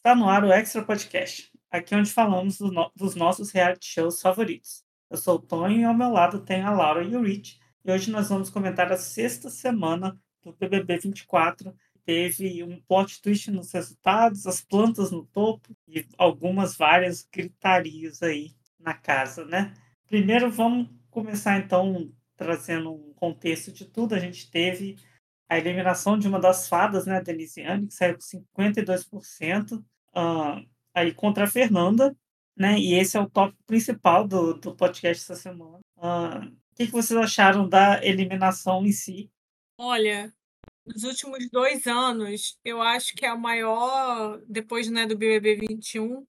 Está no ar o Extra Podcast, aqui onde falamos do no dos nossos reality shows favoritos. Eu sou o Tonho e ao meu lado tem a Laura e o Rich, e hoje nós vamos comentar a sexta semana do BBB 24. Teve um plot twist nos resultados, as plantas no topo e algumas várias gritarias aí na casa, né? Primeiro vamos começar então trazendo um contexto de tudo. A gente teve a eliminação de uma das fadas, né, Denisiane, que saiu com 52%, uh, aí contra a Fernanda, né, e esse é o tópico principal do, do podcast essa semana. Uh, o que, que vocês acharam da eliminação em si? Olha, nos últimos dois anos, eu acho que é a maior, depois né, do BBB 21,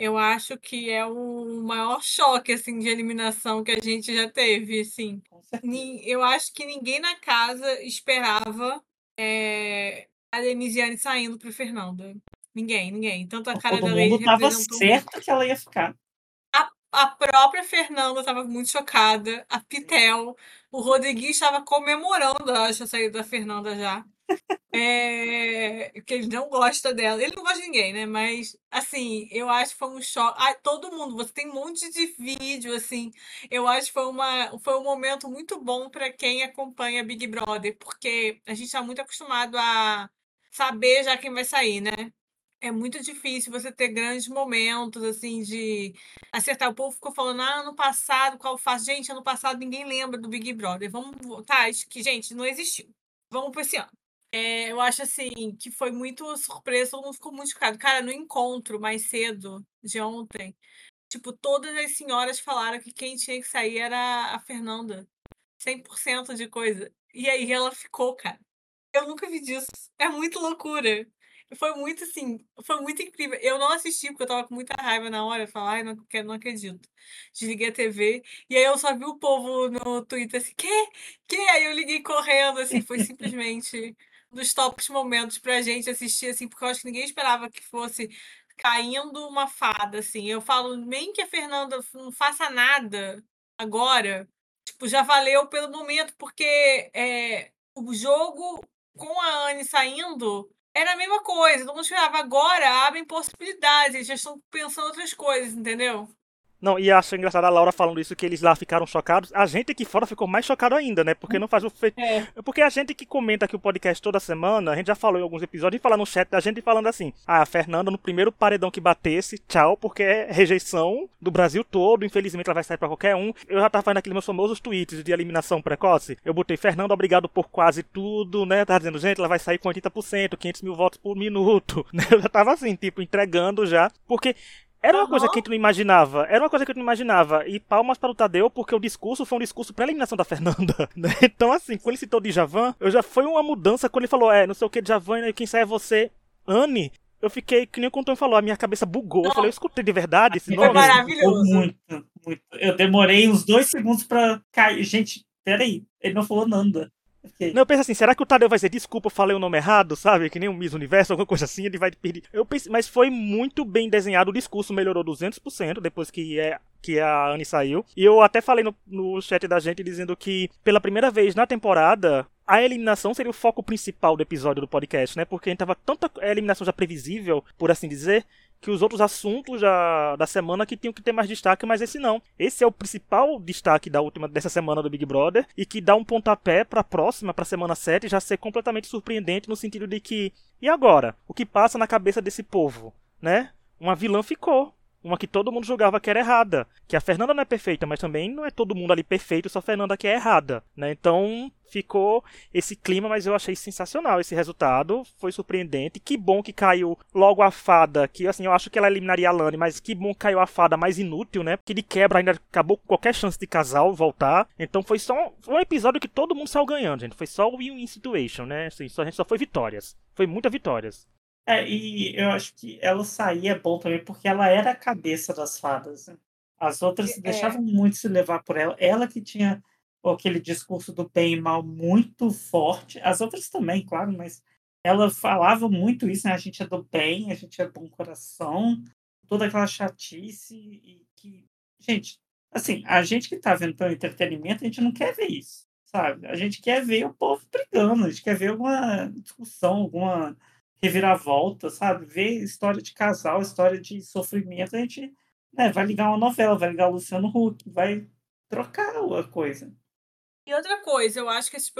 eu acho que é o maior choque, assim, de eliminação que a gente já teve, assim. Eu acho que ninguém na casa esperava é, a Denisiane saindo pro Fernanda. Ninguém, ninguém. Tanto a cara Todo da mundo Lady tava certa que ela ia ficar. A, a própria Fernanda estava muito chocada. A Pitel. O Rodriguinho estava comemorando, acho, a saída da Fernanda já. É, que ele não gosta dela. Ele não gosta de ninguém, né? Mas, assim, eu acho que foi um choque. Ah, todo mundo, você tem um monte de vídeo, assim. Eu acho que foi, uma, foi um momento muito bom para quem acompanha Big Brother, porque a gente está muito acostumado a saber já quem vai sair, né? É muito difícil você ter grandes momentos, assim, de acertar. O povo ficou falando, ah, ano passado, qual faz? Gente, ano passado ninguém lembra do Big Brother. Vamos. Tá, que, gente, não existiu. Vamos para esse ano. É, eu acho assim que foi muito surpresa, todo mundo ficou muito chocado. Cara, no encontro mais cedo de ontem, tipo, todas as senhoras falaram que quem tinha que sair era a Fernanda. 100% de coisa. E aí ela ficou, cara. Eu nunca vi disso. É muito loucura. Foi muito assim, foi muito incrível. Eu não assisti porque eu tava com muita raiva na hora. Falei, ai, não, não acredito. Desliguei a TV. E aí eu só vi o povo no Twitter assim, quê? Quê? Aí eu liguei correndo, assim, foi simplesmente dos tops momentos pra gente assistir, assim, porque eu acho que ninguém esperava que fosse caindo uma fada, assim. Eu falo, nem que a Fernanda não faça nada agora, tipo, já valeu pelo momento, porque é, o jogo com a Anne saindo era a mesma coisa. Todo mundo esperava. Agora abrem possibilidades, eles já estão pensando outras coisas, entendeu? Não, e acho engraçado a Laura falando isso, que eles lá ficaram chocados. A gente aqui fora ficou mais chocado ainda, né? Porque não faz o feito. É. Porque a gente que comenta aqui o podcast toda semana, a gente já falou em alguns episódios, e fala no chat da gente falando assim: ah, a Fernanda no primeiro paredão que batesse, tchau, porque é rejeição do Brasil todo, infelizmente ela vai sair pra qualquer um. Eu já tava fazendo aqueles meus famosos tweets de eliminação precoce. Eu botei Fernanda, obrigado por quase tudo, né? Tá dizendo, gente, ela vai sair com 80%, 500 mil votos por minuto. Eu já tava assim, tipo, entregando já. Porque era uma uhum. coisa que a gente não imaginava. Era uma coisa que gente não imaginava. E palmas para o Tadeu, porque o discurso foi um discurso pra eliminação da Fernanda. Né? Então, assim, quando ele citou Djavan, eu já foi uma mudança quando ele falou: é, não sei o que, Djavan, quem sai é você, Anne. Eu fiquei, que nem o Conton falou, a minha cabeça bugou. Não. Eu falei, eu escutei de verdade esse nome. Foi maravilhoso. Muito, muito. Eu demorei uns dois segundos pra cair. Gente, peraí, ele não falou nada. Não, eu penso assim, será que o Tadeu vai dizer desculpa, falei o nome errado, sabe? Que nem o Miss Universo, alguma coisa assim, ele vai pedir. Eu pensei, mas foi muito bem desenhado, o discurso melhorou 200% depois que, é, que a Anne saiu. E eu até falei no, no chat da gente dizendo que, pela primeira vez na temporada, a eliminação seria o foco principal do episódio do podcast, né? Porque a gente tava tanta eliminação já previsível, por assim dizer, que os outros assuntos da, da semana que tinham que ter mais destaque, mas esse não. Esse é o principal destaque da última dessa semana do Big Brother e que dá um pontapé para a próxima, para a semana 7, já ser completamente surpreendente no sentido de que e agora? O que passa na cabeça desse povo, né? Uma vilã ficou, uma que todo mundo julgava que era errada. Que a Fernanda não é perfeita, mas também não é todo mundo ali perfeito, só a Fernanda que é errada, né? Então ficou esse clima, mas eu achei sensacional esse resultado, foi surpreendente. Que bom que caiu logo a fada, que assim, eu acho que ela eliminaria a Lani, mas que bom que caiu a fada mais inútil, né? Que de quebra ainda acabou com qualquer chance de casal voltar. Então foi só um, foi um episódio que todo mundo saiu ganhando, gente. Foi só o win-win situation, né? Assim, só, a gente só foi vitórias. Foi muitas vitórias. É, e eu acho que ela sair é bom também, porque ela era a cabeça das fadas. Né? As outras é. deixavam muito se levar por ela. Ela que tinha aquele discurso do bem e mal muito forte. As outras também, claro, mas ela falava muito isso, né? A gente é do bem, a gente é bom coração, toda aquela chatice e que. Gente, assim, a gente que tá vendo pelo entretenimento, a gente não quer ver isso, sabe? A gente quer ver o povo brigando, a gente quer ver alguma discussão, alguma reviravolta, sabe? Ver história de casal, história de sofrimento, a gente né, vai ligar uma novela, vai ligar o Luciano Huck, vai trocar a coisa. E outra coisa, eu acho que as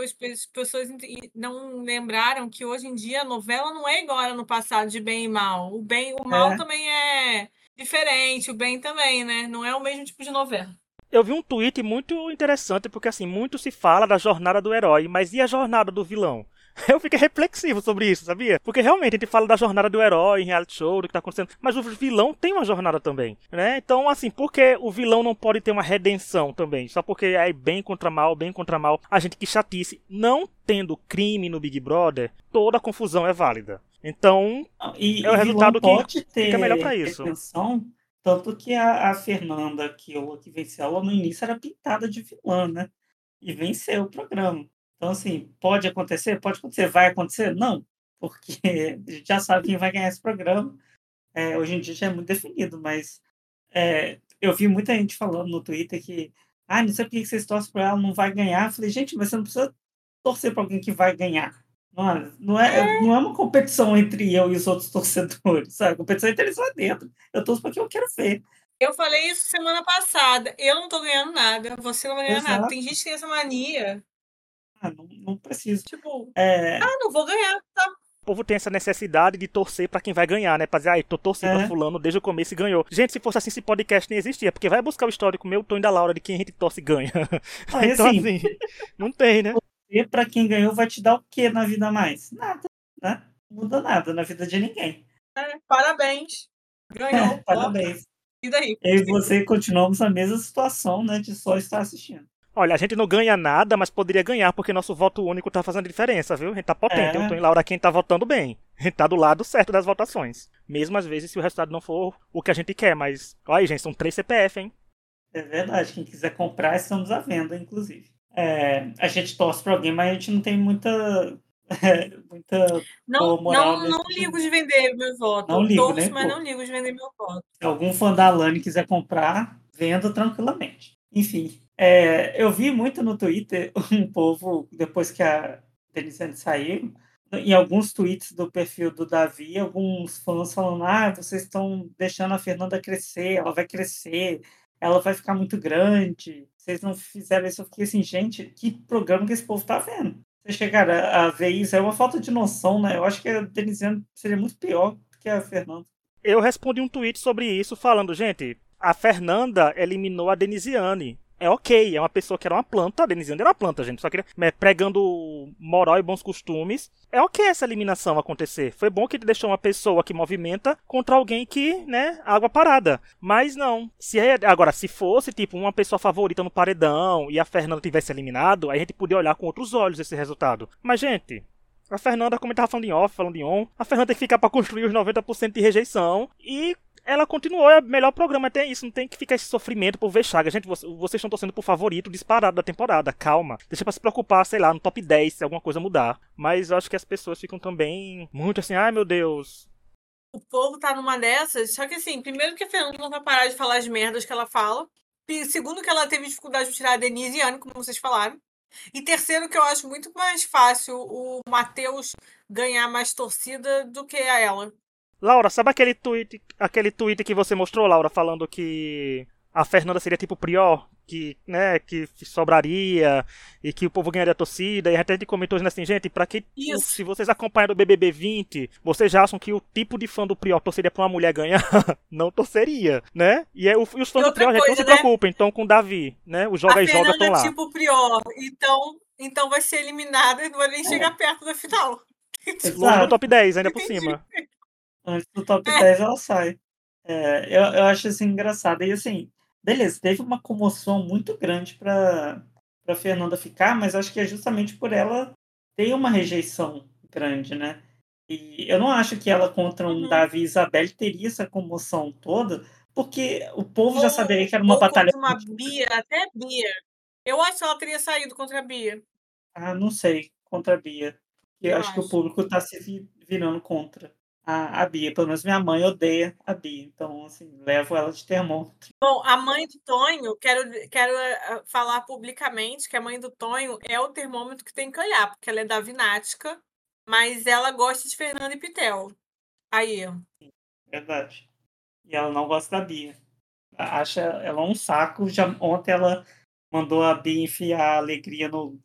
pessoas não lembraram que hoje em dia a novela não é igual no passado de bem e mal. O bem, o mal é. também é diferente, o bem também, né? Não é o mesmo tipo de novela. Eu vi um tweet muito interessante, porque assim, muito se fala da jornada do herói, mas e a jornada do vilão? Eu fiquei reflexivo sobre isso, sabia? Porque realmente a gente fala da jornada do herói em reality show, do que tá acontecendo, mas o vilão tem uma jornada também, né? Então, assim, por que o vilão não pode ter uma redenção também? Só porque é bem contra mal, bem contra mal, a gente que chatice. Não tendo crime no Big Brother, toda a confusão é válida. Então, e, é o resultado que fica melhor para isso. Redenção tanto que a, a Fernanda, que, que venceu ela no início, era pintada de vilã, né? E venceu o programa. Então, assim, pode acontecer? Pode acontecer. Vai acontecer? Não, porque a gente já sabe quem vai ganhar esse programa. É, hoje em dia já é muito definido, mas é, eu vi muita gente falando no Twitter que ah, não sei por que vocês torcem para ela, não vai ganhar. Eu falei, gente, mas você não precisa torcer para alguém que vai ganhar. Não é, não, é, não é uma competição entre eu e os outros torcedores, sabe? A competição é entre eles lá dentro. Eu torço porque eu quero ver. Eu falei isso semana passada. Eu não tô ganhando nada. Você não vai ganhar Exato. nada. Tem gente que tem essa mania. Ah, não, não preciso. Tipo, é... ah, não vou ganhar, tá? O povo tem essa necessidade de torcer para quem vai ganhar, né? Pra dizer, ai, tô torcendo é. pra fulano desde o começo e ganhou. Gente, se fosse assim, esse podcast nem existia, porque vai buscar o histórico meu, Tony da Laura, de quem a gente torce e ganha. Ah, então, assim, assim, não tem, né? torcer para quem ganhou vai te dar o que na vida mais? Nada, né? Não muda nada na vida de ninguém. É, parabéns. Ganhou. É, parabéns. E daí? Eu e você continuamos na mesma situação, né? De só estar assistindo. Olha, a gente não ganha nada, mas poderia ganhar porque nosso voto único tá fazendo diferença, viu? A gente tá potente. É. Eu tô em Laura quem tá votando bem. A gente tá do lado certo das votações. Mesmo às vezes se o resultado não for o que a gente quer, mas. Olha aí, gente, são três CPF, hein? É verdade. Quem quiser comprar, estamos à venda, inclusive é, a gente torce para alguém, mas a gente não tem muita. É, muita não, moral não, não ligo de vender meu voto. Não ligo, torço, né, mas pô. não ligo de vender meu voto. Se algum fã da Alane quiser comprar, venda tranquilamente. Enfim, é, eu vi muito no Twitter um povo, depois que a Denise saiu, em alguns tweets do perfil do Davi, alguns fãs falando: ah, vocês estão deixando a Fernanda crescer, ela vai crescer, ela vai ficar muito grande. Vocês não fizeram isso. Eu fiquei assim, gente, que programa que esse povo tá vendo? Você chegar a, ver isso é uma falta de noção, né? Eu acho que a Denisiane seria muito pior do que a Fernanda. Eu respondi um tweet sobre isso falando, gente, a Fernanda eliminou a Denisiane é ok, é uma pessoa que era uma planta, a Denisiane era uma planta, gente, só que né, pregando moral e bons costumes. É ok essa eliminação acontecer. Foi bom que ele deixou uma pessoa que movimenta contra alguém que, né, água parada. Mas não. Se é, agora, se fosse, tipo, uma pessoa favorita no paredão e a Fernanda tivesse eliminado, a gente podia olhar com outros olhos esse resultado. Mas, gente, a Fernanda, como eu tava falando em off, falando em on, a Fernanda tem que ficar para construir os 90% de rejeição. E ela continuou, é o melhor programa até isso, não tem que ficar esse sofrimento por ver Chaga. Gente, vocês estão torcendo por favorito disparado da temporada, calma. Deixa pra se preocupar, sei lá, no top 10 se alguma coisa mudar. Mas eu acho que as pessoas ficam também muito assim, ai meu Deus. O povo tá numa dessas, só que assim, primeiro que a Fernanda não vai parar de falar as merdas que ela fala. Segundo que ela teve dificuldade de tirar a Denise e Anne, como vocês falaram. E terceiro que eu acho muito mais fácil o Matheus ganhar mais torcida do que a ela. Laura, sabe aquele tweet, aquele tweet que você mostrou, Laura, falando que a Fernanda seria tipo Prior, que, né, que sobraria e que o povo ganharia a torcida, e até gente comentou assim, gente, para que Isso. se vocês acompanham o BBB 20, vocês já acham que o tipo de fã do Prior torceria pra uma mulher ganhar? não torceria, né? E, é, e os fãs do Prior coisa, não se né? preocupem, então com o Davi, né? O Joga a e Joga estão lá. é tipo Prior, então, então vai ser eliminada e não vai nem é. chegar perto da final. Exato. no top 10 ainda por cima. Antes do top 10 ela sai. É, eu, eu acho assim engraçado. E assim, beleza, teve uma comoção muito grande para para Fernanda ficar, mas acho que é justamente por ela ter uma rejeição grande, né? E eu não acho que ela contra um uhum. Davi e Isabelle teria essa comoção toda, porque o povo ou, já saberia que era uma batalha. uma Bia, até Bia. Eu acho que ela teria saído contra a Bia. Ah, não sei, contra a Bia. Eu, eu acho, acho, que o público está se virando contra a, a Bia. Pelo menos minha mãe odeia a Bia. Então, assim, levo ela de termômetro. Bom, a mãe do Tonho, quero, quero eh, falar publicamente que a mãe do Tonho é o termômetro que tem que olhar, porque ela é da Vinática, Mas ela gosta de Fernanda e Pitel. Aí. Verdade. E ela não gosta da Bia. Acha ela um saco. Já, ontem ela mandou a Bia enfiar a alegria no,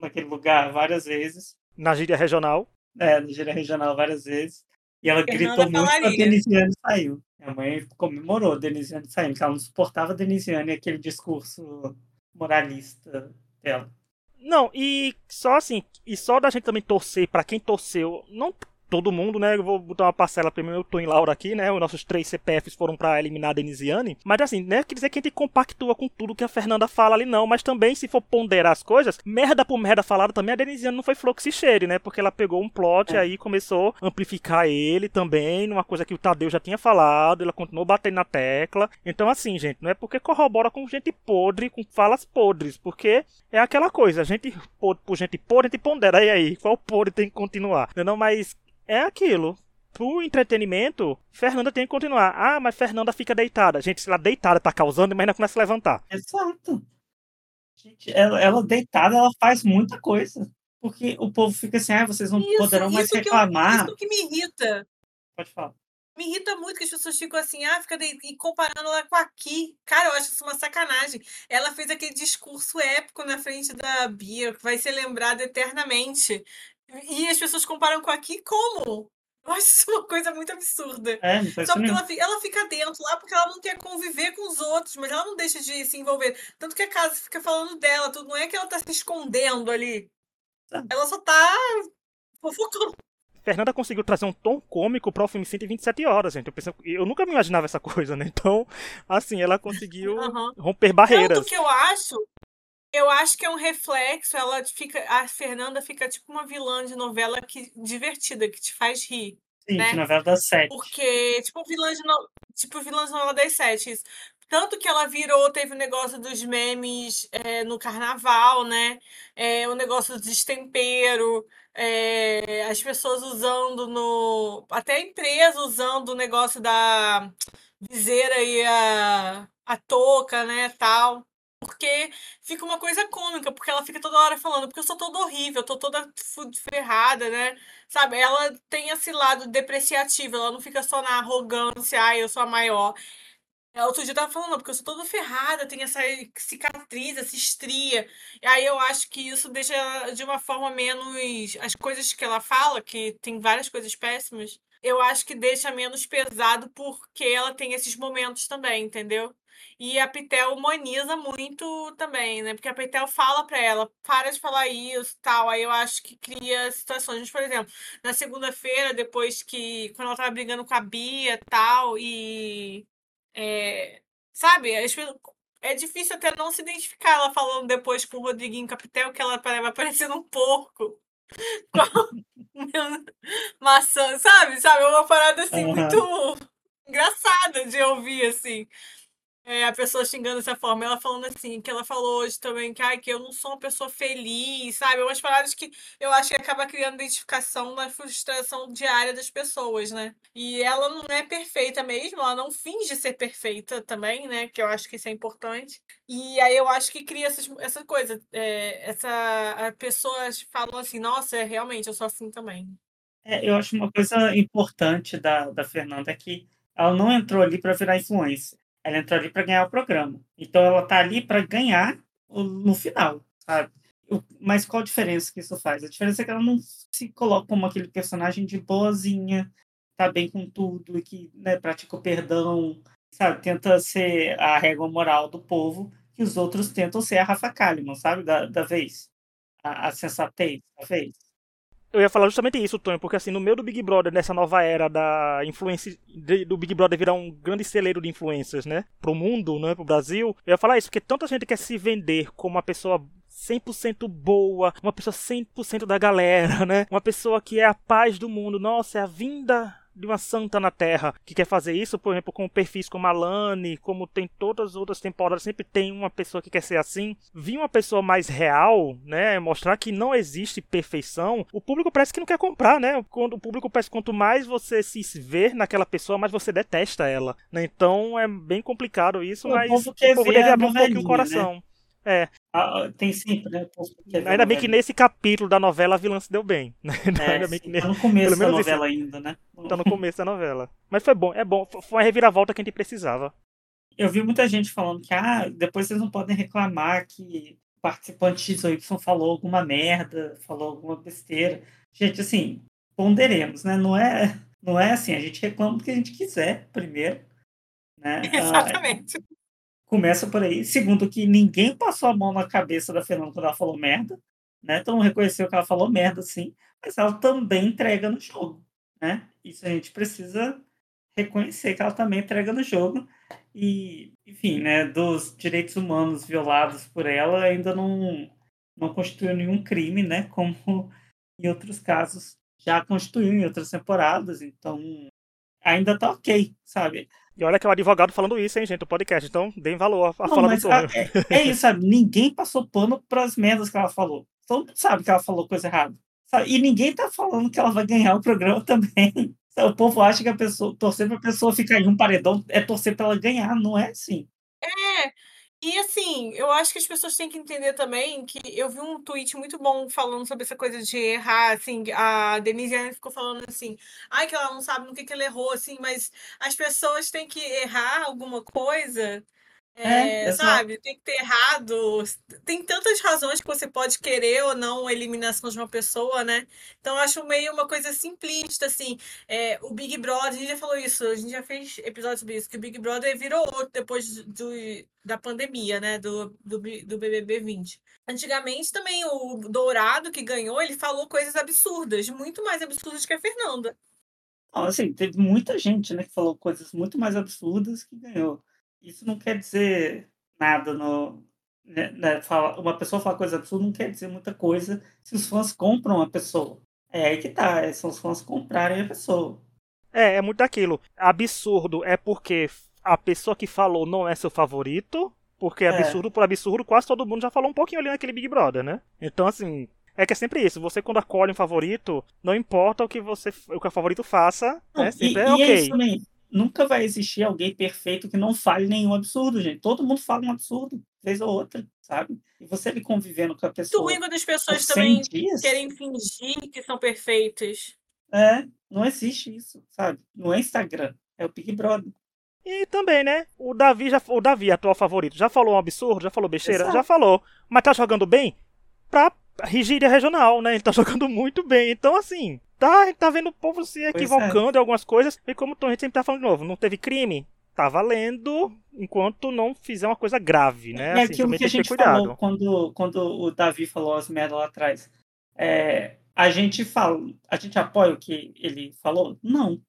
naquele lugar várias vezes. Na gíria regional. É, na gíria regional várias vezes. E ela Fernanda gritou muito quando a. Denisiane saiu. Minha mãe comemorou a Denisiane saindo, porque ela não suportava a Denisiane e aquele discurso moralista dela. Não, e só assim, e só da gente também torcer pra quem torceu, não todo mundo, né? Eu vou botar uma parcela primeiro, eu tô em Laura aqui, né? Os nossos três CPFs foram pra eliminar a Denisiane. Mas assim, não é quer dizer que a gente compactua com tudo que a Fernanda fala ali, não. Mas também, se for ponderar as coisas, merda por merda falada também, a Denisiane não foi flor que se cheire, né? Porque ela pegou um plot e É. aí começou a amplificar ele também, numa coisa que o Tadeu já tinha falado, ela continuou batendo na tecla. Então, assim, gente, não é porque corrobora com gente podre, com falas podres, porque é aquela coisa, gente podre por gente podre, a gente pondera. E aí, qual podre tem que continuar? Não, mas é aquilo. Pro entretenimento, Fernanda tem que continuar. Ah, mas Fernanda fica deitada. Gente, se ela deitada tá causando, mas ainda começa a levantar. Exato. Gente, ela, ela deitada, ela faz muita coisa. Porque o povo fica assim, ah, vocês não Isso, poderão mais isso, que eu, reclamar. isso que me irrita. Pode falar. Me irrita muito que as pessoas ficam assim, ah, fica de- e comparando ela com a Ki. Cara, eu acho isso uma sacanagem. Ela fez aquele discurso épico na frente da Bia, que vai ser lembrado eternamente. E as pessoas comparam com a Ki como? Eu acho isso uma coisa muito absurda. É, Só porque ela fica, ela fica dentro lá porque ela não quer conviver com os outros, mas ela não deixa de se envolver. Tanto que a casa fica falando dela, tudo não é que ela tá se escondendo ali. Ela só tá fofocando. Fernanda conseguiu trazer um tom cômico para o filme 127 horas, gente. Eu, pensei, eu nunca me imaginava essa coisa, né? Então, assim, ela conseguiu Aham. romper barreiras. Tanto que eu acho, eu acho que é um reflexo, ela fica, a Fernanda fica tipo uma vilã de novela que divertida, que te faz rir. Sim, né? de novela das sete. Porque, tipo, vilã de, no... tipo, vilã de novela das sete. isso. Tanto que ela virou, teve o negócio dos memes é, no carnaval, né? É, o negócio do destempero, é, as pessoas usando no. Até a empresa usando o negócio da viseira e a, a touca, né? Tal. Porque fica uma coisa cômica, porque ela fica toda hora falando, porque eu sou toda horrível, eu tô toda ferrada, né? Sabe, ela tem esse lado depreciativo, ela não fica só na arrogância, ai, eu sou a maior. Ela outro dia tava falando, "Não, porque eu sou toda ferrada, tenho essa cicatriz, essa estria. E aí eu acho que isso deixa de uma forma menos. As coisas que ela fala, que tem várias coisas péssimas, eu acho que deixa menos pesado porque ela tem esses momentos também, entendeu? E a Pitel humaniza muito também, né? Porque a Pitel fala pra ela, para de falar isso, tal. Aí eu acho que cria situações. Mas, por exemplo, na segunda-feira, depois que. Quando ela tava brigando com a Bia tal, e. é, sabe? É difícil até não se identificar ela falando depois com o Rodriguinho Capitel que ela vai parecendo um porco. Maçã, sabe? Sabe? É uma parada assim Aham. muito engraçada de ouvir, assim. É, a pessoa xingando dessa forma, ela falando assim, que ela falou hoje também que, ai, que eu não sou uma pessoa feliz, sabe? Umas palavras que eu acho que acaba criando identificação na frustração diária das pessoas, né? E ela não é perfeita mesmo, ela não finge ser perfeita também, né? Que eu acho que isso é importante. E aí eu acho que cria essas, essa coisa, é, essa a pessoas falam assim, nossa, é, realmente, eu sou assim também. É, eu acho uma coisa importante da, da Fernanda é que ela não entrou ali para virar influência. Ela entrou ali para ganhar o programa. Então ela tá ali para ganhar no final, sabe? Mas qual a diferença que isso faz? A diferença é que ela não se coloca como aquele personagem de boazinha, tá bem com tudo e que né, pratica o perdão, sabe? Tenta ser a régua moral do povo, que os outros tentam ser a Rafa Kalimann, sabe? Da, da vez. A, a sensatez da vez. Eu ia falar justamente isso, Tony, porque assim, no meio do Big Brother, nessa nova era da influência, do Big Brother virar um grande celeiro de influências, né? Pro mundo, né? Pro Brasil. Eu ia falar isso, porque tanta gente quer se vender como uma pessoa 100% boa, uma pessoa 100% da galera, né? Uma pessoa que é a paz do mundo. Nossa, é a vinda de uma santa na Terra que quer fazer isso, por exemplo, com perfis como a Lani, como tem todas as outras temporadas, sempre tem uma pessoa que quer ser assim. Vir uma pessoa mais real, né, mostrar que não existe perfeição, o público parece que não quer comprar, né? Quando o público parece que quanto mais você se vê naquela pessoa, mais você detesta ela, né? Então é bem complicado isso, O mas o povo deve abrir um pouquinho o novelinha, né? É. Ah, tem sempre, né? Ainda bem que nesse capítulo da novela a vilã se deu bem. Né? É, ainda bem que nesse... tá no começo da novela isso... ainda, né? Tá no começo da novela. Mas foi bom, é bom. Foi uma reviravolta que a gente precisava. Eu vi muita gente falando que, ah, depois vocês não podem reclamar que o participante X ou Y falou alguma merda, falou alguma besteira. Gente, assim, ponderemos, né? Não é, não é assim, a gente reclama o que a gente quiser, primeiro. Né? Exatamente. Começa por aí. Segundo, que ninguém passou a mão na cabeça da Fernanda quando ela falou merda. Né? Mundo reconheceu que ela falou merda, sim, mas ela também entrega no jogo. Né? Isso a gente precisa reconhecer que ela também entrega no jogo. E, enfim, né, dos direitos humanos violados por ela ainda não, não constituiu nenhum crime, né? Como em outros casos já constituiu em outras temporadas. Então, ainda tá ok, sabe? E olha que é um advogado falando isso, hein, gente, o podcast. Então, deem valor à fala do. É, é, isso, sabe? Ninguém passou pano pras merdas que ela falou. Todo mundo sabe que ela falou coisa errada. Sabe? E ninguém tá falando que ela vai ganhar o programa também. O povo acha que a pessoa, torcer pra pessoa ficar em um paredão é torcer pra ela ganhar, não é assim. É, e assim, eu acho que as pessoas têm que entender também que eu vi um tweet muito bom falando sobre essa coisa de errar, assim, a Denise ficou falando assim, ai, que ela não sabe no que, que ela errou, assim, mas as pessoas têm que errar alguma coisa é, é, sabe, tem que ter errado. Tem tantas razões que você pode querer ou não a eliminação de uma pessoa, né? Então eu acho meio uma coisa simplista, assim. É, o Big Brother, a gente já falou isso, a gente já fez episódios sobre isso, que o Big Brother virou outro depois do, da pandemia, né? Do, do, do BBB 20. Antigamente também o Dourado que ganhou, ele falou coisas absurdas, muito mais absurdas que a Fernanda. Não, assim, teve muita gente, né, que falou coisas muito mais absurdas que ganhou isso não quer dizer nada no. Né, né, fala, uma pessoa falar coisa absurda não quer dizer muita coisa se os fãs compram a pessoa. É aí que tá, é, são os fãs comprarem a pessoa. É, é muito daquilo. Absurdo é porque a pessoa que falou não é seu favorito, porque é. absurdo por absurdo, quase todo mundo já falou um pouquinho ali naquele Big Brother, né? Então, assim, é que é sempre isso. Você, quando acolhe um favorito, não importa o que você o que o favorito faça, não, né? Sempre e, é e ok. É isso também nunca vai existir alguém perfeito que não fale nenhum absurdo, gente. Todo mundo fala um absurdo, vez ou outra, sabe? E você ali convivendo com a pessoa. Muito ruim quando as pessoas também dias, querem fingir que são perfeitas. É, não existe isso, sabe? No Instagram, é o Big Brother. E também, né? O Davi, já, o Davi, atual favorito, já falou um absurdo, já falou besteira, Exato. já falou. Mas tá jogando bem pra rigíria regional, né? Ele tá jogando muito bem. Então, assim, tá, tá vendo o povo se equivocando é. em algumas coisas. E como a gente sempre tá falando de novo, não teve crime. Tá valendo enquanto não fizer uma coisa grave, né? É assim, aquilo que a gente falou quando, quando o Davi falou as merdas lá atrás. É, a gente fala, a gente apoia o que ele falou? Não.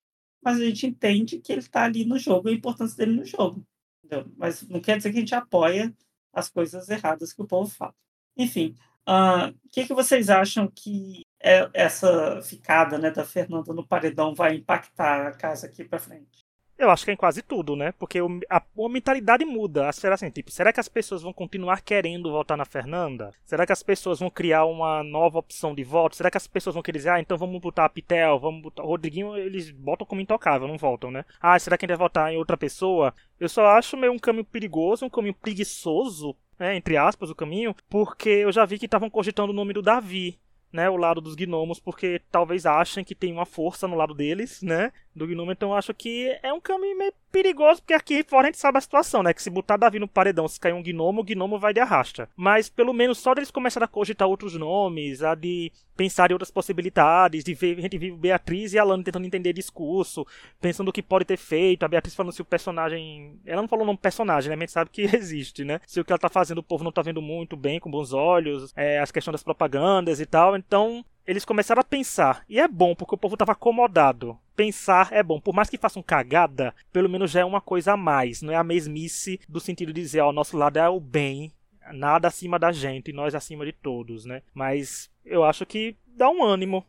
Mas a gente entende que ele tá ali no jogo a importância dele no jogo. Entendeu? Mas não quer dizer que a gente apoia as coisas erradas que o povo fala. Enfim, o uh, que, que vocês acham que é, essa ficada né, da Fernanda no paredão vai impactar a casa aqui para frente? Eu acho que é em quase tudo, né? Porque a, a mentalidade muda. Será assim, tipo, será que as pessoas vão continuar querendo votar na Fernanda? Será que as pessoas vão criar uma nova opção de voto? Será que as pessoas vão querer dizer, ah, então vamos botar a Pitel, vamos botar. O Rodriguinho, eles botam como intocável, não voltam, né? Ah, será que a gente vai votar em outra pessoa? Eu só acho meio um caminho perigoso, um caminho preguiçoso né, entre aspas, o caminho, porque eu já vi que estavam cogitando o nome do Davi né, o lado dos gnomos, porque talvez achem que tem uma força no lado deles, né, do gnomo, então acho que é um caminho meio perigoso, porque aqui fora a gente sabe a situação, né, que se botar Davi no paredão, se cair um gnomo, o gnomo vai de arrasta. Mas pelo menos só deles começarem a cogitar outros nomes, a de pensar em outras possibilidades, de ver, a gente vive Beatriz e Alana tentando entender discurso, pensando o que pode ter feito, a Beatriz falando se o personagem, ela não falou o nome personagem, né, a gente sabe que existe, né, se o que ela tá fazendo o povo não tá vendo muito bem, com bons olhos, é, as questões das propagandas e tal, então eles começaram a pensar. E é bom, porque o povo estava acomodado. Pensar é bom. Por mais que façam cagada, pelo menos já é uma coisa a mais. Não é a mesmice do sentido de dizer, ó, nosso lado é o bem, nada acima da gente, nós acima de todos, né? Mas eu acho que dá um ânimo.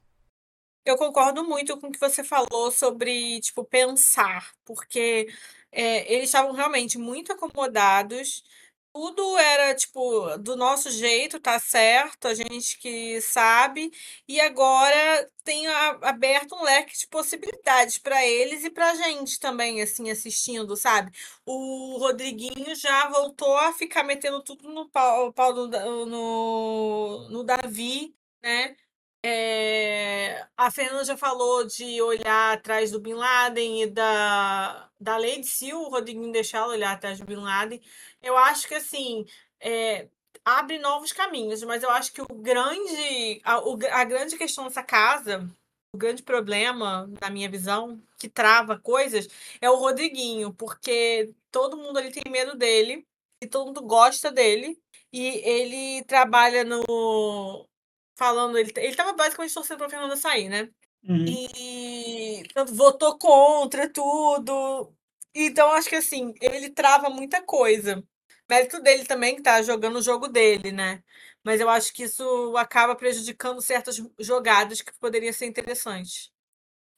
Eu concordo muito com o que você falou sobre, tipo, pensar. Porque é, eles estavam realmente muito acomodados tudo era tipo do nosso jeito, tá certo, a gente que sabe, e agora tem aberto um leque de possibilidades para eles e pra gente também, assim, assistindo, sabe? O Rodriguinho já voltou a ficar metendo tudo no pau, pau do no, no Davi, né? É, a Fernanda já falou de olhar atrás do Bin Laden e da, da Lady se o Rodriguinho deixar ela olhar atrás do Bin Laden. Eu acho que assim é, abre novos caminhos, mas eu acho que o grande, a, a grande questão dessa casa, o grande problema, na minha visão, que trava coisas, é o Rodriguinho, porque todo mundo ali tem medo dele e todo mundo gosta dele. E ele trabalha no, falando, ele, ele tava basicamente torcendo pra Fernanda sair, né? Uhum. E tanto votou contra tudo. Então, acho que assim, ele trava muita coisa. Mérito dele também, que tá jogando o jogo dele, né? Mas eu acho que isso acaba prejudicando certas jogadas que poderiam ser interessantes.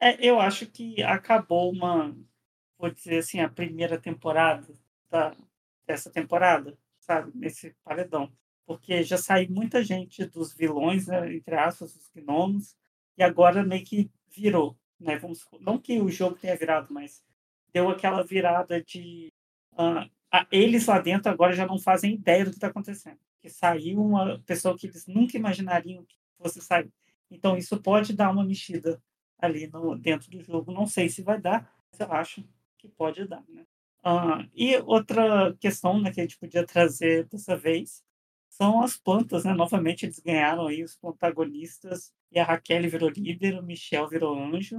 É, eu acho que acabou uma, vou dizer assim, a primeira temporada da, dessa temporada, sabe? Nesse paredão. Porque já saiu muita gente dos vilões, né, entre aspas, os gnomos, e agora meio que virou, né? Vamos, não que o jogo tenha virado, mas deu aquela virada de a- eles lá dentro agora já não fazem ideia do que está acontecendo. Que saiu uma pessoa que eles nunca imaginariam que fosse sair. Então isso pode dar uma mexida ali no, dentro do jogo. Não sei se vai dar, mas eu acho que pode dar, né? Ah, e outra questão né, que a gente podia trazer dessa vez são as plantas, né? Novamente eles ganharam aí os protagonistas e a Raquel virou líder, o Michel virou anjo.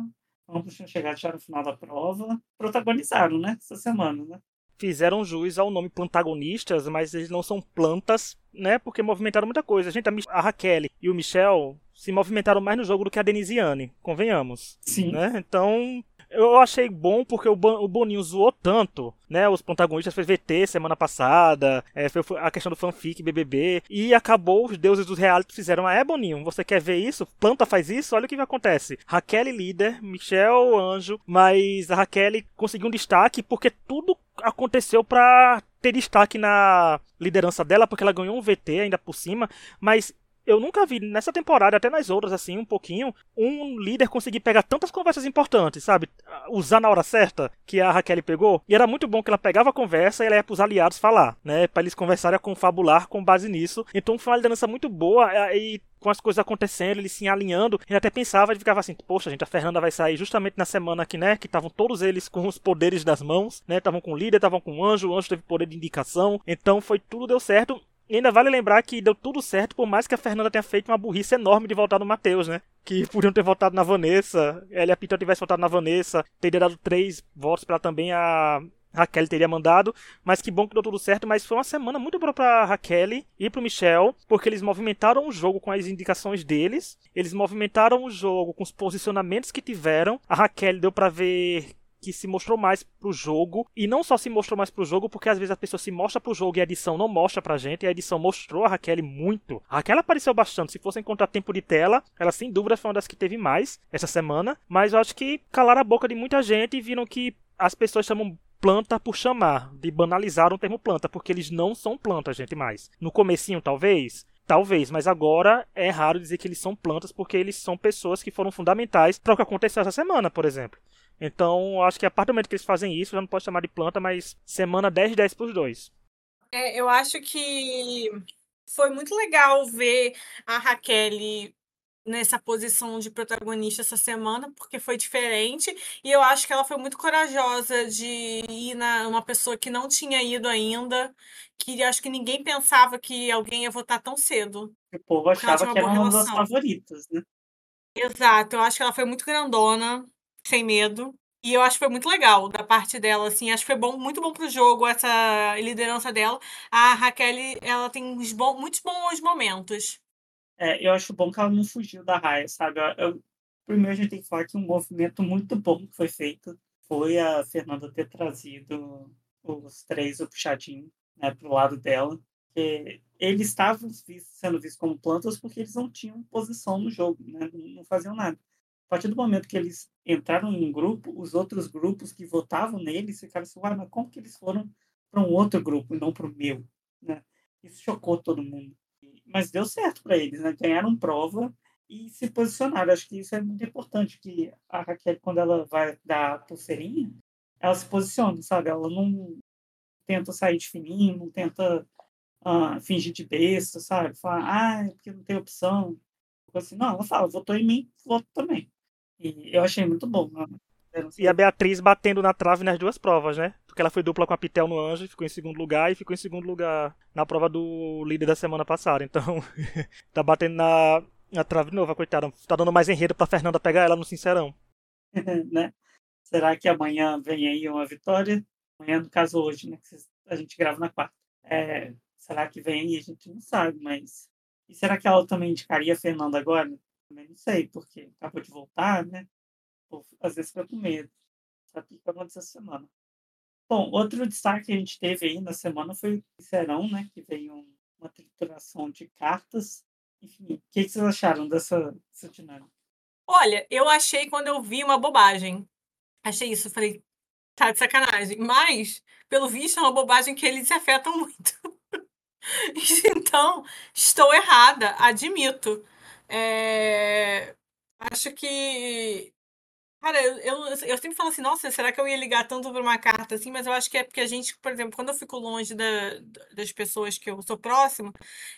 Ambos tinham chegado já no final da prova. Protagonizaram, né? Essa semana, né? Fizeram jus ao nome plantagonistas, mas eles não são plantas, né? Porque movimentaram muita coisa. Gente, a, Mi- a Raquel e o Michel se movimentaram mais no jogo do que a Denisiane, convenhamos. Sim. né? Então, eu achei bom porque o, o Boninho zoou tanto, né? Os protagonistas fez VT semana passada, é, foi, foi a questão do fanfic, BBB, e acabou, os deuses dos reality fizeram, ah, é Boninho, você quer ver isso? Planta faz isso? Olha o que acontece. Raquel líder, Michel anjo, mas a Raquel conseguiu um destaque porque tudo aconteceu pra ter destaque na liderança dela, porque ela ganhou um VT ainda por cima, mas eu nunca vi nessa temporada, até nas outras, assim, um pouquinho, um líder conseguir pegar tantas conversas importantes, sabe? Usar na hora certa, que a Raquel pegou. E era muito bom que ela pegava a conversa e ela ia pros aliados falar, né? Pra eles conversarem, confabular com base nisso. Então foi uma liderança muito boa eh, e com as coisas acontecendo, eles se alinhando, ele até pensava e ficava assim, poxa, gente, a Fernanda vai sair justamente na semana que, né, que estavam todos eles com os poderes das mãos, né, estavam com o líder, estavam com o anjo, o anjo teve poder de indicação, então foi tudo deu certo, e ainda vale lembrar que deu tudo certo, por mais que a Fernanda tenha feito uma burrice enorme de voltar no Matheus, né? Que podiam ter votado na Vanessa, ela e a Pita tivesse votado na Vanessa, teria dado três votos para também a Raquel teria mandado, mas que bom que deu tudo certo, mas foi uma semana muito boa pra Raquel e pro Michel, porque eles movimentaram o jogo com as indicações deles, eles movimentaram o jogo com os posicionamentos que tiveram, a Raquel deu pra ver que se mostrou mais pro jogo. E não só se mostrou mais pro jogo, porque às vezes a pessoa se mostra pro jogo e a edição não mostra pra gente. E a edição mostrou a Raquel muito. A Raquel apareceu bastante. Se fosse encontrar tempo de tela, ela sem dúvida foi uma das que teve mais essa semana. Mas eu acho que calaram a boca de muita gente e viram que as pessoas chamam planta por chamar, de banalizar o termo planta, porque eles não são plantas, gente, mais. No comecinho, talvez, Talvez, mas agora é raro dizer que eles são plantas porque eles são pessoas que foram fundamentais para o que aconteceu essa semana, por exemplo. Então, acho que a partir do momento que eles fazem isso, já não pode chamar de planta, mas semana 10 10 pros dois. É, eu acho que foi muito legal ver a Raquel nessa posição de protagonista essa semana, porque foi diferente. E eu acho que ela foi muito corajosa de ir na uma pessoa que não tinha ido ainda, que acho que ninguém pensava que alguém ia votar tão cedo. O povo achava que era uma das favoritas, né? Exato, eu acho que ela foi muito grandona, sem medo. E eu acho que foi muito legal da parte dela, assim. Acho que foi bom, muito bom pro jogo essa liderança dela. A Raquel, ela tem uns bons, muitos bons momentos. É, eu acho bom que ela não fugiu da raia, sabe? Eu, eu- primeiro a gente tem que falar que um movimento muito bom que foi feito foi a Fernanda ter trazido os três, o puxadinho, né, pro lado dela. Eles estavam sendo vistos como plantas porque eles não tinham posição no jogo, né? Não faziam nada. A partir do momento que eles entraram em um grupo, os outros grupos que votavam neles ficaram assim, uai, mas como que eles foram para um outro grupo e não para o meu? né? Isso chocou todo mundo. Mas deu certo para eles, né? Ganharam prova e se posicionaram. Acho que isso é muito importante, que a Raquel, quando ela vai dar pulseirinha, ela se posiciona, sabe? Ela não tenta sair de fininho, não tenta uh, fingir de besta, sabe? Falar, ah, é porque não tem opção. Assim, não, ela fala, votou em mim, voto também. E eu achei muito bom. Né? E a Beatriz batendo na trave nas duas provas, né? Porque ela foi dupla com a Pitel no Anjo, ficou em segundo lugar e ficou em segundo lugar na prova do líder da semana passada. Então, tá batendo na, na trave de novo, a coitada. Tá dando mais enredo pra Fernanda pegar ela no Sincerão. né? Será que amanhã vem aí uma vitória? Amanhã, no caso, hoje, né? Que a gente grava na quarta. É, será que vem aí? A gente não sabe, mas. E será que ela também indicaria a Fernanda agora? Também não sei, porque acabou de voltar, né? às vezes fica com medo. Sabe o que aconteceu essa semana? Bom, outro destaque que a gente teve aí na semana foi o Serão, né? Que veio uma trituração de cartas. Enfim, o que, vocês acharam dessa, dessa dinâmica? Olha, eu achei quando eu vi uma bobagem. Achei isso, falei, tá de sacanagem. Mas, pelo visto, é uma bobagem que eles se afetam muito. então, estou errada, admito. É... Acho que Cara, eu, eu, eu sempre falo assim, nossa, será que eu ia ligar tanto pra uma carta assim? Mas eu acho que é porque a gente, por exemplo, quando eu fico longe da, das pessoas que eu sou próximo,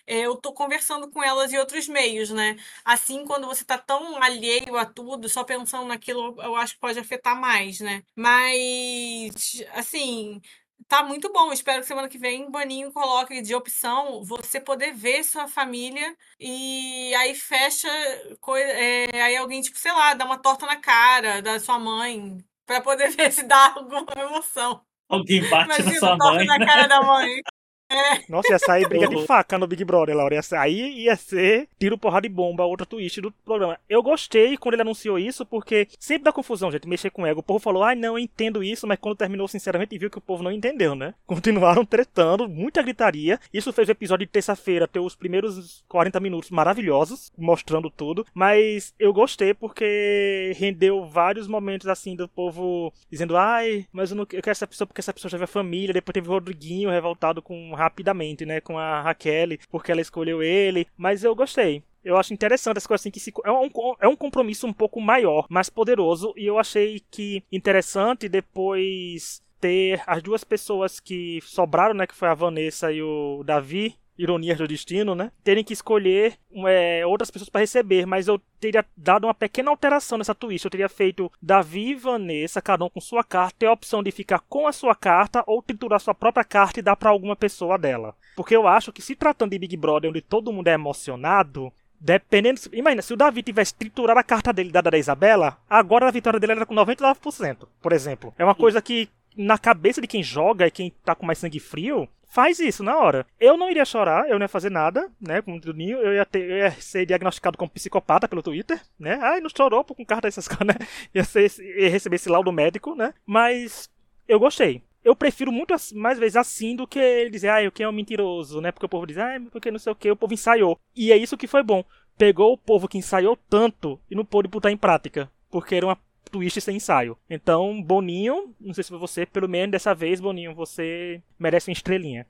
eu tô conversando com elas em outros meios, né? Assim, quando você tá tão alheio a tudo, só pensando naquilo, eu acho que pode afetar mais, né? Mas, assim, Tá muito bom. Espero que semana que vem o Boninho coloque de opção você poder ver sua família e aí fecha. É, aí alguém, tipo, sei lá, dá uma torta na cara da sua mãe para poder ver se dá alguma emoção. Alguém bate Imagina, na sua mãe. na cara da mãe. É. Nossa, ia sair briga de faca no Big Brother, Laura. Ia sair, ia ser tiro, porrada de bomba, outra twist do programa. Eu gostei quando ele anunciou isso, porque sempre dá confusão, gente, mexer com ego. O povo falou, ai, ah, não, eu entendo isso, mas quando terminou, sinceramente, viu que o povo não entendeu, né? Continuaram tretando, muita gritaria. Isso fez o episódio de terça-feira ter os primeiros 40 minutos maravilhosos, mostrando tudo. Mas eu gostei porque rendeu vários momentos, assim, do povo dizendo, ai, mas eu, não, eu quero essa pessoa porque essa pessoa já teve família. Depois teve o Rodriguinho revoltado com rapidamente, né, com a Raquel, porque ela escolheu ele, mas eu gostei. Eu acho interessante essa coisa assim que se, é, um, é um compromisso um pouco maior, mais poderoso, e eu achei que interessante depois ter as duas pessoas que sobraram, né, que foi a Vanessa e o Davi, ironias do destino, né? Terem que escolher é, outras pessoas para receber, mas eu teria dado uma pequena alteração nessa twist. Eu teria feito Davi e Vanessa, cada um com sua carta, ter a opção de ficar com a sua carta ou triturar sua própria carta e dar para alguma pessoa dela. Porque eu acho que se tratando de Big Brother, onde todo mundo é emocionado, Dependendo. Imagina, se o Davi tivesse triturado a carta dele dada da Isabela, agora a vitória dele era com 99%, por exemplo. É uma coisa que, na cabeça de quem joga e quem tá com mais sangue frio, faz isso na hora. Eu não iria chorar, eu não ia fazer nada, né? Como o Ninho, eu ia, ter, eu ia ser diagnosticado como psicopata pelo Twitter, né? Ai, não chorou com carta dessas coisas, né? Ia, ser, ia receber esse laudo médico, né? Mas eu gostei. Eu prefiro muito mais vezes assim do que ele dizer, ah, o que é um mentiroso, né? Porque o povo diz, ah, porque não sei o que, o povo ensaiou. E é isso que foi bom. Pegou o povo que ensaiou tanto e não pôde botar em prática. Porque era uma twist sem ensaio. Então, Boninho, não sei se foi você, pelo menos dessa vez, Boninho, você merece uma estrelinha.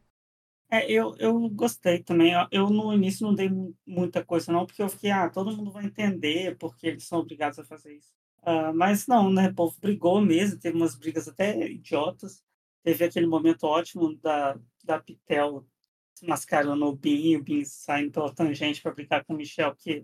É, eu, eu gostei também. Eu no início não dei muita coisa, não, porque eu fiquei, ah, todo mundo vai entender porque eles são obrigados a fazer isso. Uh, mas não, né? O povo brigou mesmo, teve umas brigas até idiotas. Teve aquele momento ótimo da, da Pitel mascarando o Bin, o Bin saindo pela tangente para brigar com o Michel, que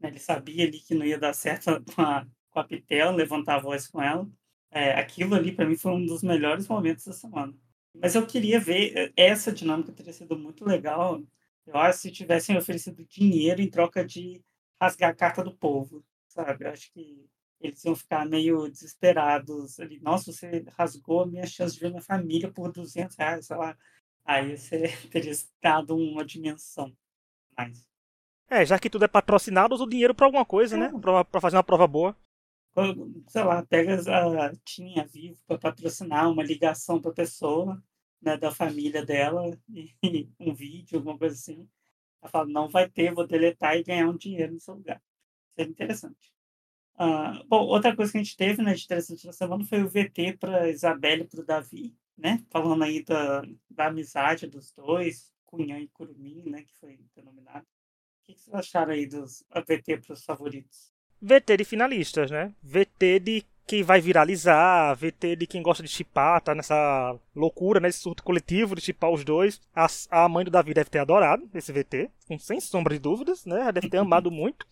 né, ele sabia ali que não ia dar certo a, com a Pitel, levantar a voz com ela. É, aquilo ali, para mim, foi um dos melhores momentos da semana. Mas eu queria ver, é, essa dinâmica teria sido muito legal. Eu acho se tivessem oferecido dinheiro em troca de rasgar a carta do povo, sabe? Eu acho que eles iam ficar meio desesperados ali. Nossa, você rasgou a minha chance de ver minha família por 200 reais, sei lá. Aí você teria dado uma dimensão mais. É, já que tudo é patrocinado, usa o dinheiro para alguma coisa, né? é. né? Pra fazer uma prova boa sei lá, pega a tinha vivo para patrocinar uma ligação para a pessoa, né, da família dela, e, um vídeo, alguma coisa assim. Ela fala, não vai ter, vou deletar e ganhar um dinheiro no seu lugar. Seria interessante. Uh, bom, outra coisa que a gente teve, né, de interessante na semana foi o VT para Isabelle e para o Davi, né, falando aí da, da amizade dos dois, Cunha e Curumim, né, que foi denominado. O que vocês acharam aí dos VT para os favoritos? VT de finalistas, né? VT de quem vai viralizar, VT de quem gosta de chipar, tá nessa loucura, nesse surto coletivo de chipar os dois. A, a mãe do Davi deve ter adorado esse VT, sem sombra de dúvidas, né? Deve ter amado muito.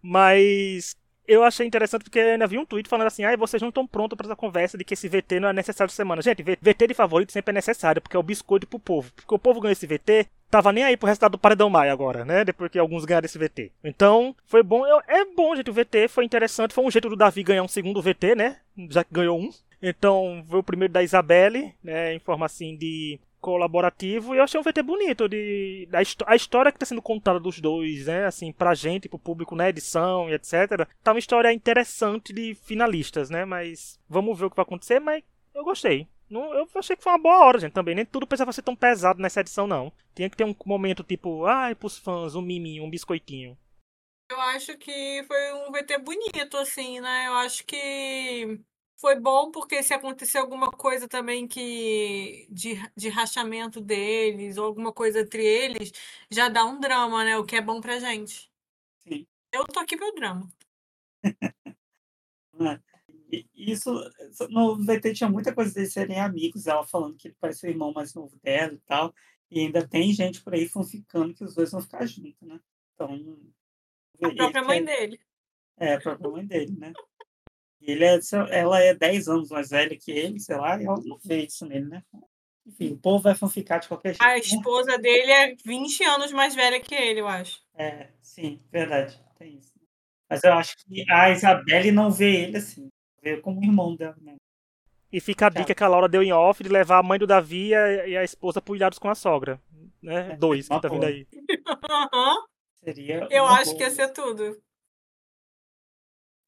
Mas eu achei interessante porque ainda vi um tweet falando assim: ah, vocês não estão prontos para essa conversa de que esse VT não é necessário semana. Gente, VT de favorito sempre é necessário, porque é o biscoito pro povo. Porque o povo ganhou esse VT, tava nem aí pro resultado do Paredão Maia agora, né? Depois que alguns ganharam esse VT. Então, foi bom. É bom, gente, o VT foi interessante. Foi um jeito do Davi ganhar um segundo VT, né? Já que ganhou um. Então, foi o primeiro da Isabelle, né? Em forma assim de colaborativo e eu achei um VT bonito de a, a história que está sendo contada dos dois, né, assim, pra gente, pro público na né, edição e etc. Tá uma história interessante de finalistas, né, mas vamos ver o que vai acontecer, mas eu gostei. Não, eu achei que foi uma boa hora, gente, também. Nem tudo precisava ser tão pesado nessa edição, não. Tinha que ter um momento tipo, ai, pros fãs, um miminho, um biscoitinho. Eu acho que foi um VT bonito, assim, né? Eu acho que foi bom porque se acontecer alguma coisa também que de, de rachamento deles ou alguma coisa entre eles, já dá um drama, né? O que é bom pra gente. Sim. Eu tô aqui pro drama. É. Isso, no VT tinha muita coisa deles serem amigos, ela falando que ele parece o irmão mais novo dela e tal. E ainda tem gente por aí ficando que os dois vão ficar juntos, né? Então. A própria mãe dele. É, a própria mãe dele, né? Ele é, ela é 10 anos mais velha que ele, sei lá, e ela não vê isso nele, né? Enfim, o povo vai fanficar de qualquer jeito. A né? esposa dele é 20 anos mais velha que ele, eu acho. É, sim, verdade. Tem isso. Mas eu acho que a Isabelle não vê ele assim. Como irmão dela mesmo. E fica a dica que a Laura deu em off de levar a mãe do Davi e a esposa pro ilhados com a sogra. Né? É, Dois que tá vindo aí. Seria. Eu acho boa. que ia ser tudo.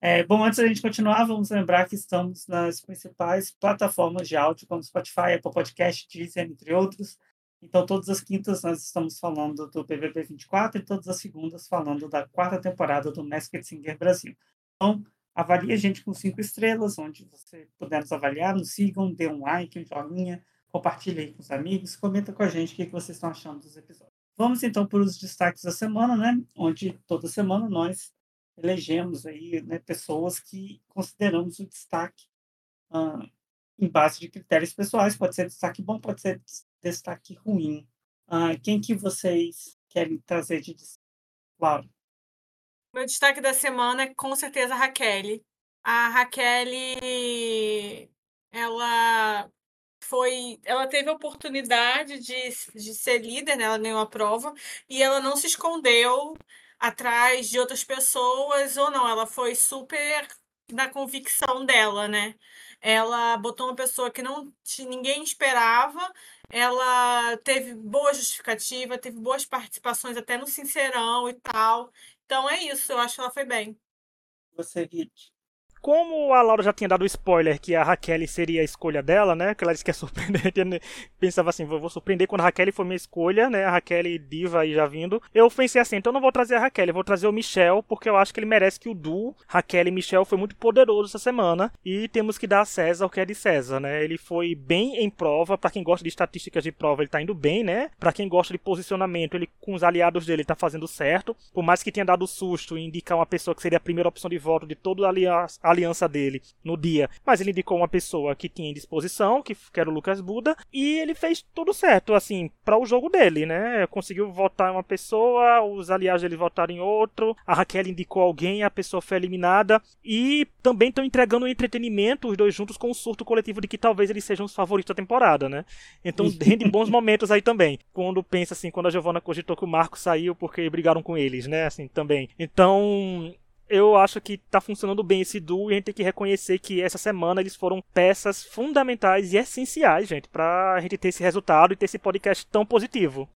É, bom, antes da gente continuar, vamos lembrar que estamos nas principais plataformas de áudio, como Spotify, Apple Podcast, Deezer, entre outros. Então, todas as quintas nós estamos falando do BBB 24 e todas as segundas falando da quarta temporada do Masked Singer Brasil. Então, avalie a gente com cinco estrelas, onde você puder nos avaliar, nos sigam, dê um like, um joinha, compartilhe aí com os amigos, comenta com a gente o que vocês estão achando dos episódios. Vamos então para os destaques da semana, né? Onde toda semana nós elegemos aí né, pessoas que consideramos o destaque uh, em base de critérios pessoais. Pode ser destaque bom, pode ser destaque ruim. Uh, quem que vocês querem trazer de destaque? Claro. Meu destaque da semana é com certeza a Raquel. A Raquel, ela foi, ela teve a oportunidade de, de ser líder, né? ela ganhou a prova, e ela não se escondeu atrás de outras pessoas ou não. Ela foi super na convicção dela, né? Ela botou uma pessoa que não ninguém esperava. Ela teve boa justificativa, teve boas participações até no Sincerão e tal. Então é isso, eu acho que ela foi bem. Você, Git como a Laura já tinha dado o spoiler que a Raquel seria a escolha dela, né? Que ela disse que é surpreendente. Pensava assim, vou, surpreender quando a Raquel foi minha escolha, né? A Raquel diva aí já vindo. Eu pensei assim, então não vou trazer a Raquel, vou trazer o Michel, porque eu acho que ele merece que o duo Raquel e Michel foi muito poderoso essa semana. E temos que dar a César o que é de César, né? Ele foi bem em prova. Para quem gosta de estatísticas de prova, ele tá indo bem, né? Para quem gosta de posicionamento, ele com os aliados dele tá fazendo certo. Por mais que tenha dado susto em indicar uma pessoa que seria a primeira opção de voto de toda a aliança dele no dia, mas ele indicou uma pessoa que tinha em disposição, que, que era o Lucas Buda, e ele fez tudo certo, assim, para o jogo dele, né? Conseguiu votar uma pessoa, os aliados dele votaram em outro, a Raquel indicou alguém, a pessoa foi eliminada, e também estão entregando o entretenimento, os dois juntos, com um surto coletivo de que talvez eles sejam os favoritos da temporada, né? Então rende bons momentos aí também. Quando pensa assim, quando a Giovanna cogitou que o Marco saiu porque brigaram com eles, né? Assim, também. Então, eu acho que tá funcionando bem esse duo e a gente tem que reconhecer que essa semana eles foram peças fundamentais e essenciais, gente, pra gente ter esse resultado e ter esse podcast tão positivo.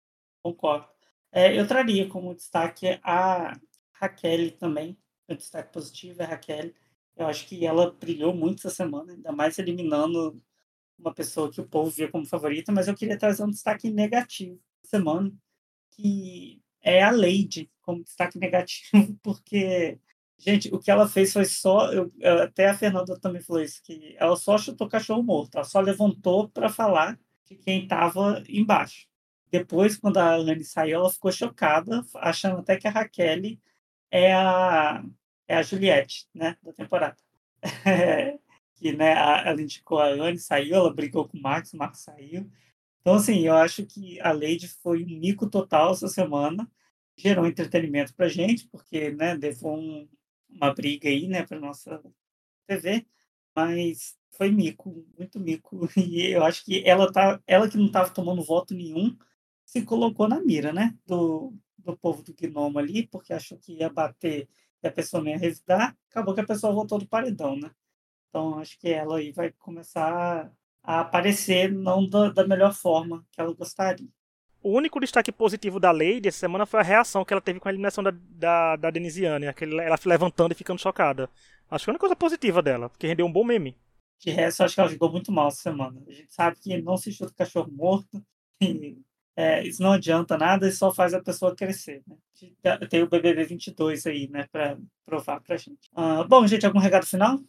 Concordo. É, eu traria como destaque a Raquel também. O destaque positivo é a Raquel. Eu acho que ela brilhou muito essa semana, ainda mais eliminando uma pessoa que o povo via como favorita, mas eu queria trazer um destaque negativo essa semana, que é a Lady como destaque negativo, porque Gente, o que ela fez foi só. Eu, até a Fernanda também falou isso, que ela só chutou cachorro morto, ela só levantou para falar de quem estava embaixo. depois, quando a Anne saiu, ela ficou chocada, achando até que a Raquel é a, é a Juliette, né, da temporada. que, né, ela indicou a Anne, saiu, ela brigou com o Max, o Max saiu. Então, assim, eu acho que a Lady foi um mico total essa semana, gerou entretenimento pra gente, porque, né, levou um, uma briga aí, né, pra nossa TV, mas foi mico, muito mico, e eu acho que ela, tá, ela que não estava tomando voto nenhum, se colocou na mira, né, do, do povo do Gnomo ali, porque achou que ia bater e a pessoa não ia revidar, acabou que a pessoa voltou do paredão, né. Então, acho que ela aí vai começar a aparecer não da, da melhor forma que ela gostaria. O único destaque positivo da Lady essa semana foi a reação que ela teve com a eliminação da, da, da Denisiane, aquele, ela levantando e ficando chocada. Acho que é a única coisa positiva dela, porque rendeu um bom meme. De resto, acho que ela jogou muito mal essa semana. A gente sabe que não se chuta cachorro morto, e, é, isso não adianta nada e só faz a pessoa crescer. Né? Tem o BBB 22 aí, né, pra provar pra gente. Uh, bom, gente, algum recado final?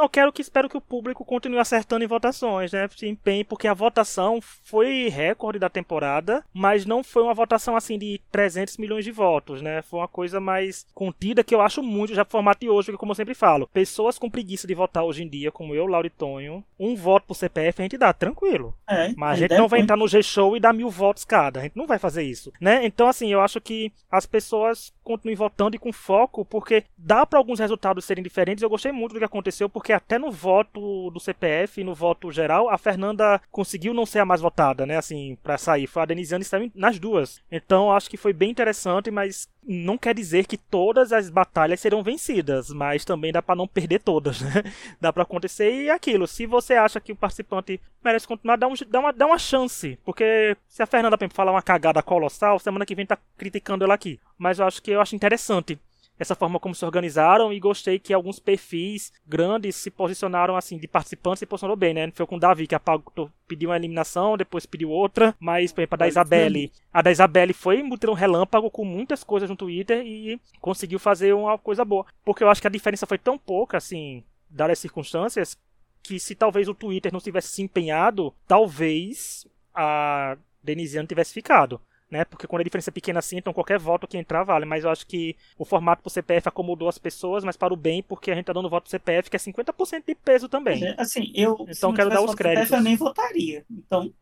Não, quero que espero que o público continue acertando em votações, né? Se empenhe, porque a votação foi recorde da temporada, mas não foi uma votação assim de 300 milhões de votos, né? Foi uma coisa mais contida que eu acho muito já pro formato de hoje, porque como eu sempre falo, pessoas com preguiça de votar hoje em dia, como eu, Lauritonho, um voto por CPF a gente dá tranquilo. É, mas a gente não vai entrar no G-Show e dar mil votos cada. A gente não vai fazer isso, né? Então, assim, eu acho que as pessoas continuem votando e com foco, porque dá para alguns resultados serem diferentes. Eu gostei muito do que aconteceu, porque até no voto do CPF, no voto geral, a Fernanda conseguiu não ser a mais votada, né? Assim, para sair. Foi a Denisiane saiu nas duas. Então, acho que foi bem interessante, mas não quer dizer que todas as batalhas serão vencidas, mas também dá para não perder todas, né? Dá para acontecer e aquilo. Se você acha que o participante merece continuar, dá, um, dá, uma, dá uma chance. Porque se a Fernanda, por exemplo, falar uma cagada colossal, semana que vem tá criticando ela aqui. Mas eu acho que eu acho interessante essa forma como se organizaram e gostei que alguns perfis grandes se posicionaram assim, de participantes se posicionou bem, né? Foi com o Davi que apagou, pediu uma eliminação, depois pediu outra, mas por exemplo, a da Isabelle, a da Isabelle foi um relâmpago com muitas coisas no Twitter e conseguiu fazer uma coisa boa, porque eu acho que a diferença foi tão pouca assim, dadas as circunstâncias, que se talvez o Twitter não tivesse se empenhado, talvez a Denisiane tivesse ficado né? Porque quando a diferença é pequena assim, então qualquer voto que entrar vale. Mas eu acho que o formato pro CPF acomodou as pessoas, mas para o bem, porque a gente tá dando voto pro CPF, que é 50% de peso também. É, assim, eu. Então quero dar os créditos. CPF, eu nem votaria. Então.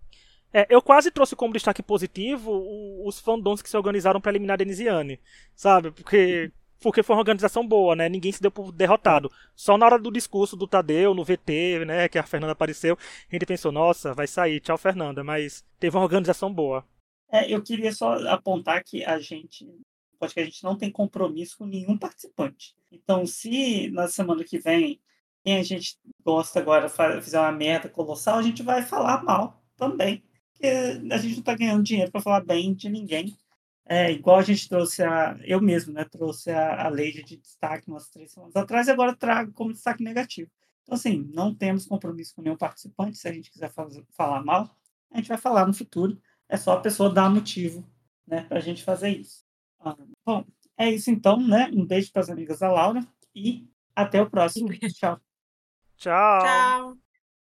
É, eu quase trouxe como destaque positivo os fandoms que se organizaram para eliminar a Denisiane, sabe? Porque porque foi uma organização boa, né? Ninguém se deu por derrotado. Só na hora do discurso do Tadeu, no VT, né, que a Fernanda apareceu, a gente pensou, nossa, vai sair, tchau Fernanda, mas teve uma organização boa. É, eu queria só apontar que a gente, pode que a gente não tem compromisso com nenhum participante. Então, se na semana que vem quem a gente gosta agora fizer uma merda colossal, a gente vai falar mal também. Porque a gente não está ganhando dinheiro para falar bem de ninguém. É, igual a gente trouxe a. Eu mesmo, né? Trouxe a, a lei de destaque umas três semanas atrás e agora trago como destaque negativo. Então, assim, não temos compromisso com nenhum participante. Se a gente quiser fazer, falar mal, a gente vai falar no futuro. É só a pessoa dar motivo né, para a gente fazer isso. Ah, bom, é isso então, né? Um beijo para as amigas da Laura e até o próximo. Tchau. Tchau. Tchau.